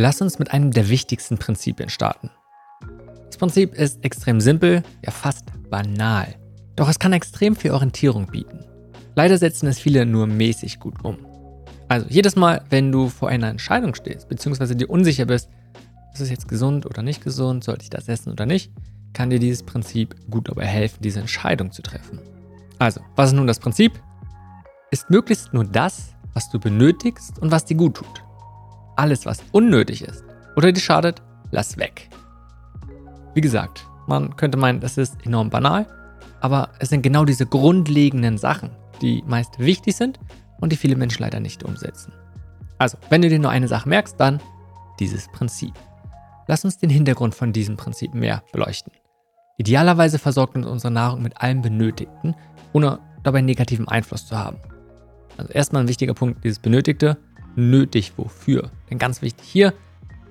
Lass uns mit einem der wichtigsten Prinzipien starten. Das Prinzip ist extrem simpel, ja fast banal. Doch es kann extrem viel Orientierung bieten. Leider setzen es viele nur mäßig gut um. Also jedes Mal, wenn du vor einer Entscheidung stehst, beziehungsweise dir unsicher bist, ist es jetzt gesund oder nicht gesund, sollte ich das essen oder nicht, kann dir dieses Prinzip gut dabei helfen, diese Entscheidung zu treffen. Also, was ist nun das Prinzip? Ist möglichst nur das, was du benötigst und was dir gut tut alles, was unnötig ist oder dir schadet, lass weg. Wie gesagt, man könnte meinen, das ist enorm banal, aber es sind genau diese grundlegenden Sachen, die meist wichtig sind und die viele Menschen leider nicht umsetzen. Also, wenn du dir nur eine Sache merkst, dann dieses Prinzip. Lass uns den Hintergrund von diesem Prinzip mehr beleuchten. Idealerweise versorgt uns unsere Nahrung mit allem Benötigten, ohne dabei negativen Einfluss zu haben. Also erstmal ein wichtiger Punkt, dieses Benötigte nötig wofür. Denn ganz wichtig hier,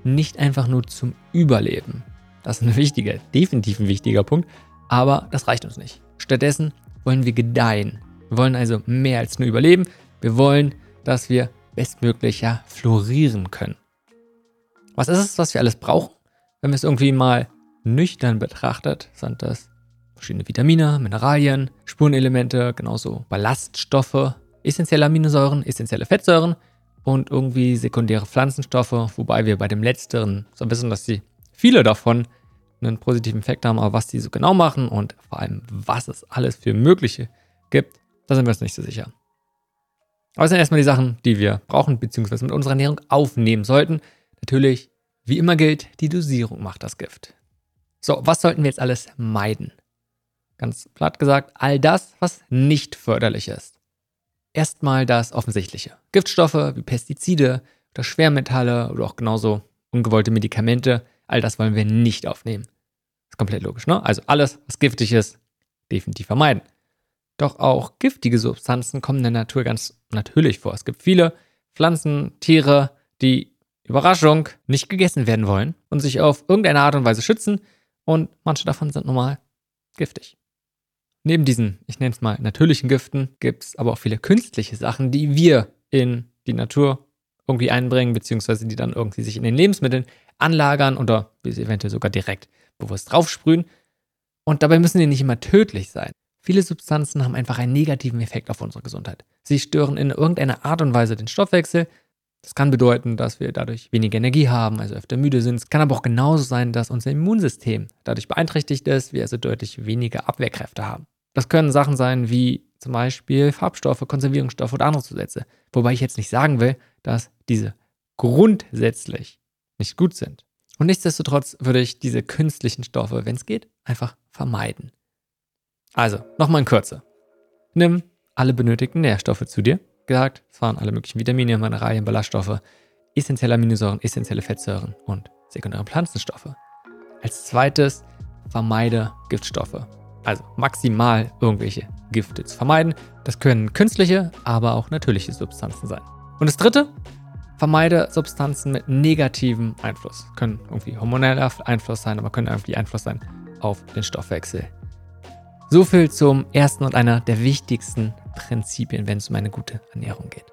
nicht einfach nur zum Überleben. Das ist ein wichtiger, definitiv ein wichtiger Punkt, aber das reicht uns nicht. Stattdessen wollen wir gedeihen. Wir wollen also mehr als nur überleben. Wir wollen, dass wir bestmöglich ja, florieren können. Was ist es, was wir alles brauchen? Wenn wir es irgendwie mal nüchtern betrachtet, sind das verschiedene Vitamine, Mineralien, Spurenelemente, genauso Ballaststoffe, essentielle Aminosäuren, essentielle Fettsäuren, und irgendwie sekundäre Pflanzenstoffe, wobei wir bei dem letzteren so wissen, dass sie viele davon einen positiven Effekt haben, aber was die so genau machen und vor allem, was es alles für mögliche gibt, da sind wir uns nicht so sicher. Aber es sind erstmal die Sachen, die wir brauchen, beziehungsweise mit unserer Ernährung aufnehmen sollten. Natürlich, wie immer gilt, die Dosierung macht das Gift. So, was sollten wir jetzt alles meiden? Ganz platt gesagt, all das, was nicht förderlich ist erstmal das Offensichtliche. Giftstoffe wie Pestizide oder Schwermetalle oder auch genauso ungewollte Medikamente, all das wollen wir nicht aufnehmen. Ist komplett logisch, ne? Also alles, was giftig ist, definitiv vermeiden. Doch auch giftige Substanzen kommen in der Natur ganz natürlich vor. Es gibt viele Pflanzen, Tiere, die Überraschung nicht gegessen werden wollen und sich auf irgendeine Art und Weise schützen und manche davon sind normal giftig. Neben diesen, ich nenne es mal, natürlichen Giften gibt es aber auch viele künstliche Sachen, die wir in die Natur irgendwie einbringen, beziehungsweise die dann irgendwie sich in den Lebensmitteln anlagern oder wir sie eventuell sogar direkt bewusst draufsprühen. Und dabei müssen die nicht immer tödlich sein. Viele Substanzen haben einfach einen negativen Effekt auf unsere Gesundheit. Sie stören in irgendeiner Art und Weise den Stoffwechsel. Das kann bedeuten, dass wir dadurch weniger Energie haben, also öfter müde sind. Es kann aber auch genauso sein, dass unser Immunsystem dadurch beeinträchtigt ist, wir also deutlich weniger Abwehrkräfte haben. Das können Sachen sein wie zum Beispiel Farbstoffe, Konservierungsstoffe oder andere Zusätze. Wobei ich jetzt nicht sagen will, dass diese grundsätzlich nicht gut sind. Und nichtsdestotrotz würde ich diese künstlichen Stoffe, wenn es geht, einfach vermeiden. Also, nochmal in Kürze. Nimm alle benötigten Nährstoffe zu dir. Gesagt, es waren alle möglichen Vitamine, Mineralien, Ballaststoffe, essentielle Aminosäuren, essentielle Fettsäuren und sekundäre Pflanzenstoffe. Als zweites, vermeide Giftstoffe. Also maximal irgendwelche Gifte zu vermeiden. Das können künstliche, aber auch natürliche Substanzen sein. Und das dritte, vermeide Substanzen mit negativem Einfluss. Können irgendwie hormoneller Einfluss sein, aber können irgendwie Einfluss sein auf den Stoffwechsel. So viel zum ersten und einer der wichtigsten Prinzipien, wenn es um eine gute Ernährung geht.